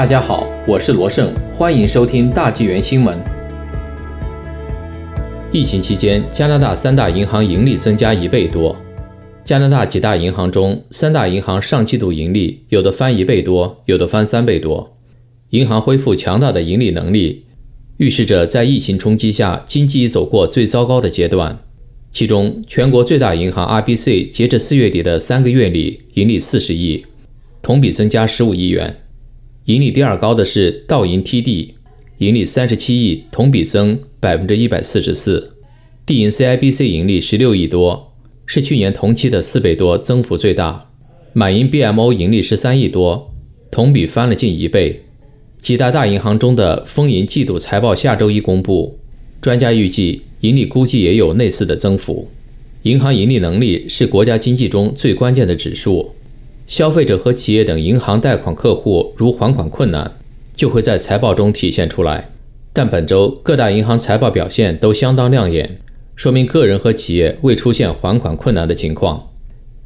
大家好，我是罗胜，欢迎收听大纪元新闻。疫情期间，加拿大三大银行盈利增加一倍多。加拿大几大银行中，三大银行上季度盈利有的翻一倍多，有的翻三倍多。银行恢复强大的盈利能力，预示着在疫情冲击下，经济已走过最糟糕的阶段。其中，全国最大银行 RBC 截至四月底的三个月里，盈利四十亿，同比增加十五亿元。盈利第二高的是道银 TD，盈利三十七亿，同比增百分之一百四十四。地银 CIBC 盈利十六亿多，是去年同期的四倍多，增幅最大。满银 BMO 盈利十三亿多，同比翻了近一倍。几大大银行中的丰银季度财报下周一公布，专家预计盈利估计也有类似的增幅。银行盈利能力是国家经济中最关键的指数。消费者和企业等银行贷款客户如还款困难，就会在财报中体现出来。但本周各大银行财报表现都相当亮眼，说明个人和企业未出现还款困难的情况。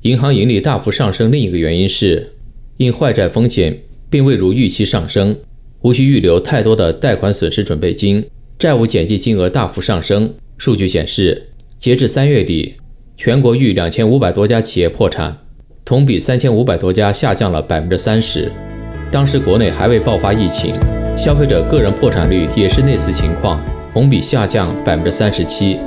银行盈利大幅上升另一个原因是，因坏债风险并未如预期上升，无需预留太多的贷款损失准备金，债务减记金额大幅上升。数据显示，截至三月底，全国逾两千五百多家企业破产。同比三千五百多家下降了百分之三十。当时国内还未爆发疫情，消费者个人破产率也是类似情况，同比下降百分之三十七。